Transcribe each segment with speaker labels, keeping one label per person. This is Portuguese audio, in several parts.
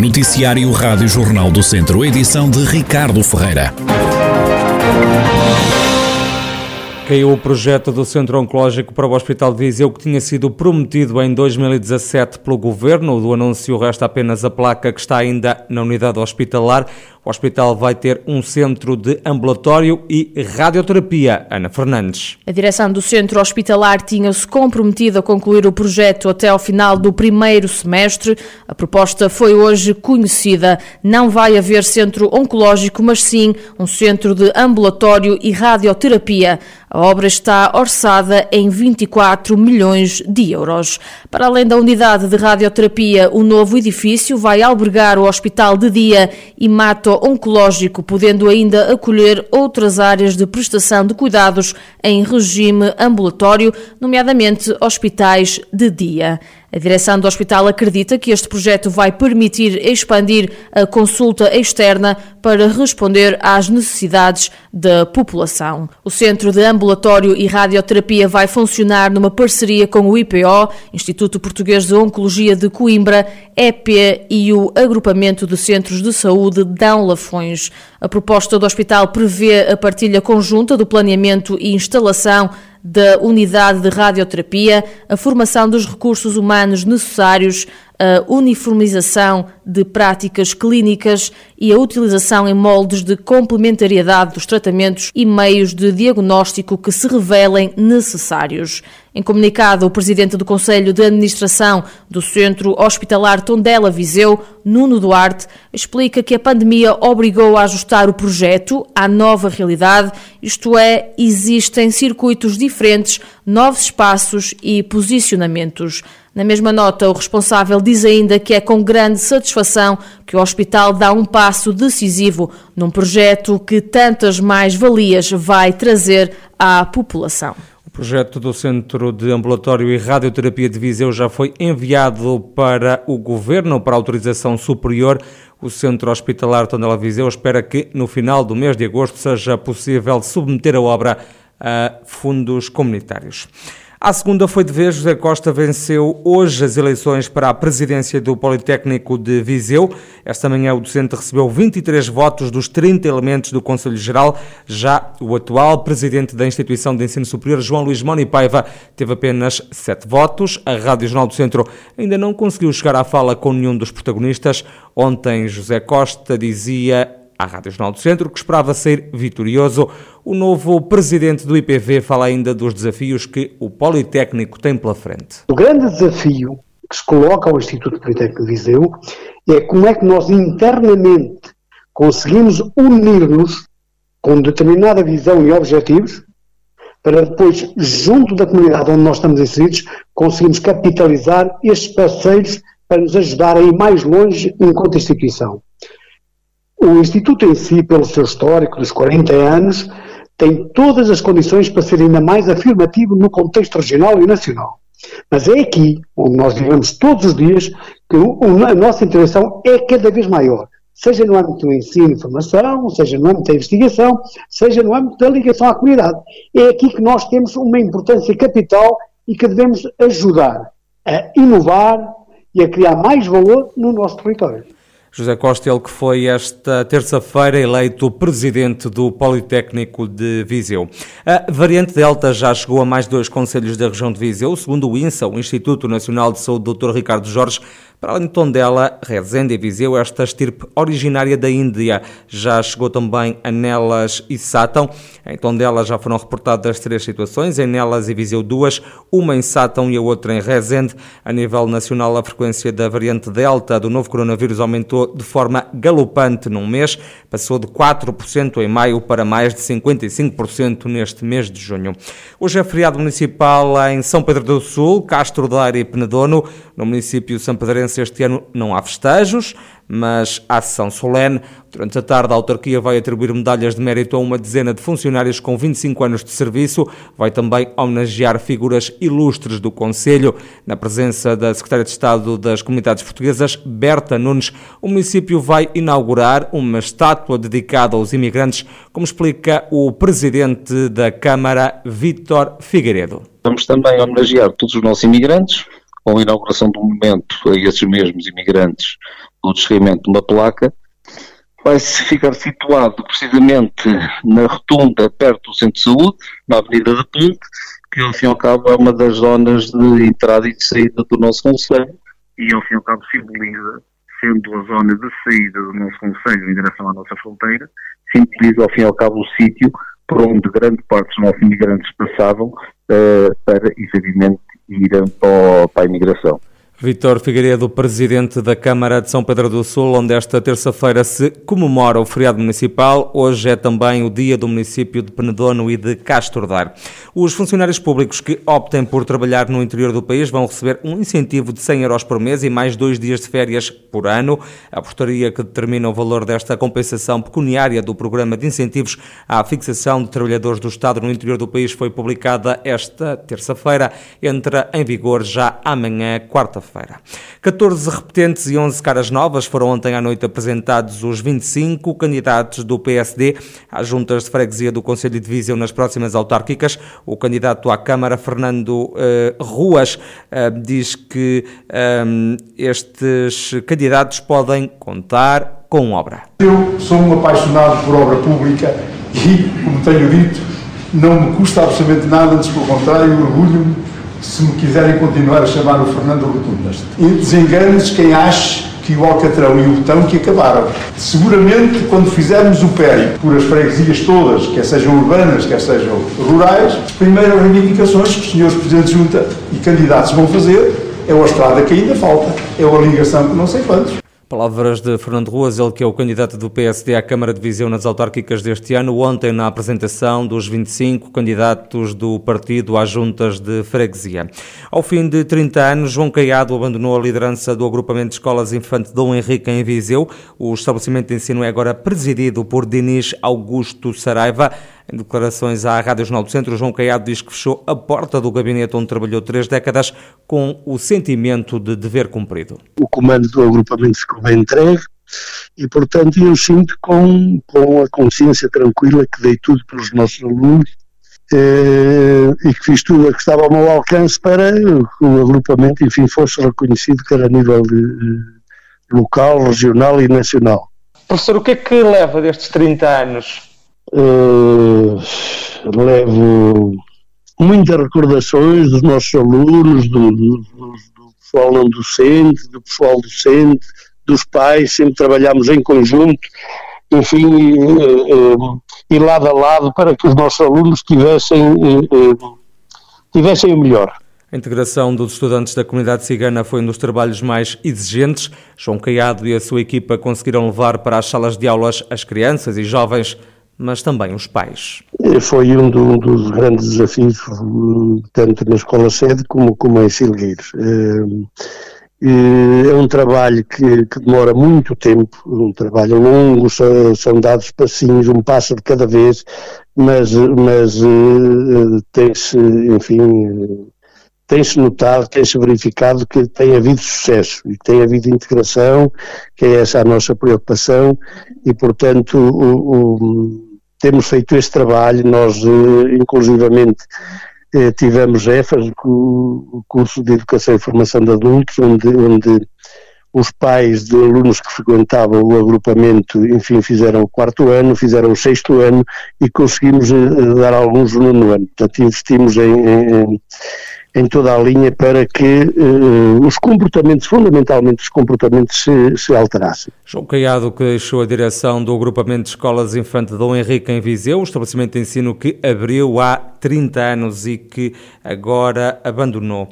Speaker 1: Noticiário Rádio Jornal do Centro, edição de Ricardo Ferreira.
Speaker 2: Caiu o projeto do Centro Oncológico para o Hospital de Viseu que tinha sido prometido em 2017 pelo Governo. Do anúncio resta apenas a placa que está ainda na unidade hospitalar. O hospital vai ter um centro de ambulatório e radioterapia. Ana Fernandes.
Speaker 3: A direção do centro hospitalar tinha-se comprometido a concluir o projeto até ao final do primeiro semestre. A proposta foi hoje conhecida. Não vai haver centro oncológico, mas sim um centro de ambulatório e radioterapia. A obra está orçada em 24 milhões de euros. Para além da unidade de radioterapia, o novo edifício vai albergar o hospital de dia e mato oncológico, podendo ainda acolher outras áreas de prestação de cuidados em regime ambulatório, nomeadamente hospitais de dia. A direção do hospital acredita que este projeto vai permitir expandir a consulta externa para responder às necessidades da população. O Centro de Ambulatório e Radioterapia vai funcionar numa parceria com o IPO, Instituto Português de Oncologia de Coimbra, EP e o Agrupamento de Centros de Saúde Dão Lafões. A proposta do hospital prevê a partilha conjunta do planeamento e instalação da unidade de radioterapia, a formação dos recursos humanos necessários, a uniformização de práticas clínicas e a utilização em moldes de complementariedade dos tratamentos e meios de diagnóstico que se revelem necessários. Em comunicado, o presidente do Conselho de Administração do Centro Hospitalar Tondela Viseu, Nuno Duarte, explica que a pandemia obrigou a ajustar o projeto à nova realidade, isto é, existem circuitos diferentes, novos espaços e posicionamentos. Na mesma nota, o responsável diz ainda que é com grande satisfação que o hospital dá um passo decisivo num projeto que tantas mais-valias vai trazer à população.
Speaker 2: O projeto do Centro de Ambulatório e Radioterapia de Viseu já foi enviado para o Governo para autorização superior. O Centro Hospitalar Tondela Viseu espera que no final do mês de agosto seja possível submeter a obra a fundos comunitários. À segunda foi de vez, José Costa venceu hoje as eleições para a presidência do Politécnico de Viseu. Esta manhã o docente recebeu 23 votos dos 30 elementos do Conselho Geral. Já o atual presidente da instituição de ensino superior, João Luís Moni Paiva, teve apenas 7 votos. A Rádio Jornal do Centro ainda não conseguiu chegar à fala com nenhum dos protagonistas. Ontem José Costa dizia à Rádio Jornal do Centro, que esperava ser vitorioso. O novo presidente do IPV fala ainda dos desafios que o Politécnico tem pela frente.
Speaker 4: O grande desafio que se coloca ao Instituto Politécnico de Viseu é como é que nós internamente conseguimos unir-nos com determinada visão e objetivos para depois, junto da comunidade onde nós estamos inseridos, conseguimos capitalizar estes parceiros para nos ajudar a ir mais longe enquanto instituição. O Instituto em si, pelo seu histórico dos 40 anos, tem todas as condições para ser ainda mais afirmativo no contexto regional e nacional. Mas é aqui, onde nós vivemos todos os dias, que a nossa intervenção é cada vez maior. Seja no âmbito do ensino e formação, seja no âmbito da investigação, seja no âmbito da ligação à comunidade. É aqui que nós temos uma importância capital e que devemos ajudar a inovar e a criar mais valor no nosso território.
Speaker 2: José Costa, ele que foi esta terça-feira eleito presidente do Politécnico de Viseu. A variante Delta já chegou a mais dois conselhos da região de Viseu, segundo o INSA, o Instituto Nacional de Saúde, Dr. Ricardo Jorge, para além de Tondela, Rezende e Viseu, esta estirpe originária da Índia já chegou também a Nelas e Sátão. Em Tondela já foram reportadas três situações, em Nelas e Viseu duas, uma em Sátão e a outra em Rezende. A nível nacional, a frequência da variante Delta do novo coronavírus aumentou de forma galopante num mês, passou de 4% em maio para mais de 55% neste mês de junho. Hoje é feriado municipal em São Pedro do Sul, Castro Daire e Penedono. No município São Pedrense este ano não há festejos, mas há sessão solene. Durante a tarde, a autarquia vai atribuir medalhas de mérito a uma dezena de funcionários com 25 anos de serviço. Vai também homenagear figuras ilustres do Conselho. Na presença da Secretária de Estado das Comunidades Portuguesas, Berta Nunes, o município vai inaugurar uma estátua dedicada aos imigrantes, como explica o presidente da Câmara, Vítor Figueiredo.
Speaker 5: Vamos também homenagear todos os nossos imigrantes, com a inauguração do momento a esses mesmos imigrantes do descerramento de uma placa, vai ficar situado precisamente na rotunda perto do Centro de Saúde, na Avenida da Ponte, que ao fim e ao cabo é uma das zonas de entrada e de saída do nosso Conselho e ao fim e ao cabo simboliza, sendo a zona de saída do nosso Conselho em direção à nossa fronteira, simboliza ao fim e ao cabo o sítio por onde grande parte dos nossos imigrantes passavam uh, para, efetivamente, irem para, para a imigração.
Speaker 2: Vitor Figueiredo, presidente da Câmara de São Pedro do Sul, onde esta terça-feira se comemora o feriado municipal. Hoje é também o dia do município de Penedono e de Castrodar. Os funcionários públicos que optem por trabalhar no interior do país vão receber um incentivo de 100 euros por mês e mais dois dias de férias por ano. A portaria que determina o valor desta compensação pecuniária do programa de incentivos à fixação de trabalhadores do Estado no interior do país foi publicada esta terça-feira. Entra em vigor já amanhã, quarta-feira feira 14 repetentes e 11 caras novas foram ontem à noite apresentados os 25 candidatos do PSD às juntas de freguesia do Conselho de Viseu nas próximas autárquicas. O candidato à Câmara, Fernando uh, Ruas, uh, diz que eh, estes candidatos podem contar com obra.
Speaker 6: Eu sou um apaixonado por obra pública e, como tenho dito, não me custa absolutamente nada, antes pelo contrário, orgulho-me se me quiserem continuar a chamar o Fernando Rotundas. E desengane-se quem ache que o Alcatrão e o Botão que acabaram. Seguramente, quando fizermos o périplo por as freguesias todas, quer sejam urbanas, quer sejam rurais, as primeiras reivindicações que os senhores Presidentes de Junta e candidatos vão fazer é a estrada que ainda falta, é a ligação que não sei quantos.
Speaker 2: Palavras de Fernando Ruas, ele que é o candidato do PSD à Câmara de Viseu nas autárquicas deste ano, ontem na apresentação dos 25 candidatos do partido às juntas de freguesia. Ao fim de 30 anos, João Caiado abandonou a liderança do agrupamento de escolas Infante Dom Henrique em Viseu. O estabelecimento de ensino é agora presidido por Dinis Augusto Saraiva. Em declarações à Rádio Jornal do Centro, João Caiado diz que fechou a porta do gabinete onde trabalhou três décadas com o sentimento de dever cumprido.
Speaker 4: O comando do agrupamento ficou bem entregue e, portanto, eu sinto com, com a consciência tranquila que dei tudo pelos nossos alunos eh, e que fiz tudo o que estava ao meu alcance para que o agrupamento, enfim, fosse reconhecido quer a nível de, de local, regional e nacional.
Speaker 2: Professor, o que é que leva destes 30 anos
Speaker 4: Uh, levo muitas recordações dos nossos alunos, do, do, do, pessoal não docente, do pessoal docente, dos pais, sempre trabalhamos em conjunto, enfim, e, e, e lado a lado para que os nossos alunos tivessem, tivessem o melhor.
Speaker 2: A integração dos estudantes da comunidade cigana foi um dos trabalhos mais exigentes. João Caiado e a sua equipa conseguiram levar para as salas de aulas as crianças e jovens mas também os pais.
Speaker 4: Foi um do, dos grandes desafios, tanto na escola sede como, como em Silgueiros. É um trabalho que, que, demora muito tempo, um trabalho longo, são dados passinhos, um passo de cada vez, mas, mas eh, tem-se, enfim, tem-se notado, tem-se verificado que tem havido sucesso e tem havido integração, que é essa a nossa preocupação, e portanto o, o temos feito este trabalho, nós eh, inclusivamente eh, tivemos EFAS, o curso de Educação e Formação de Adultos, onde, onde os pais de alunos que frequentavam o agrupamento, enfim, fizeram o quarto ano, fizeram o sexto ano e conseguimos eh, dar alguns no nono ano. Portanto, investimos em, em, em toda a linha para que uh, os comportamentos, fundamentalmente os comportamentos, se, se, alterassem.
Speaker 2: João Caiado, que deixou a direção do agrupamento de escolas Infante Dom Henrique em Viseu, o estabelecimento de ensino que abriu há 30 anos e que agora abandonou.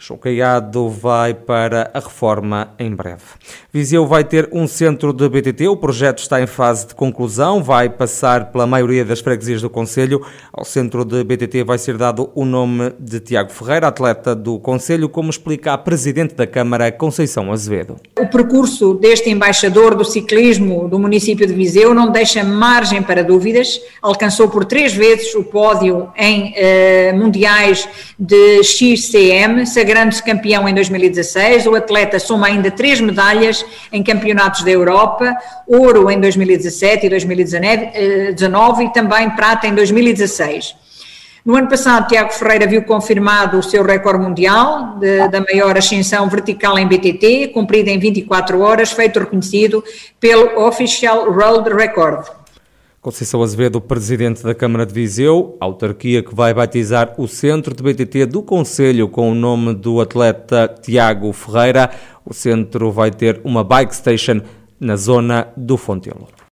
Speaker 2: João Caiado vai para a reforma em breve. Viseu vai ter um centro de BTT. O projeto está em fase de conclusão. Vai passar pela maioria das freguesias do Conselho. Ao centro de BTT vai ser dado o nome de Tiago Ferreira, atleta do Conselho, como explica a Presidente da Câmara, Conceição Azevedo.
Speaker 7: O percurso deste embaixador do ciclismo do município de Viseu não deixa margem para dúvidas. Alcançou por três vezes o pódio em eh, mundiais de XCM, sagrando-se campeão em 2016. O atleta soma ainda três medalhas em campeonatos da Europa, ouro em 2017 e 2019 eh, e também prata em 2016. No ano passado, Tiago Ferreira viu confirmado o seu recorde mundial de, da maior ascensão vertical em BTT, cumprida em 24 horas, feito reconhecido pelo Official Road Record.
Speaker 2: Conceição Azevedo, presidente da Câmara de Viseu, autarquia que vai batizar o centro de BTT do Conselho com o nome do atleta Tiago Ferreira. O centro vai ter uma bike station na zona do Fontelo.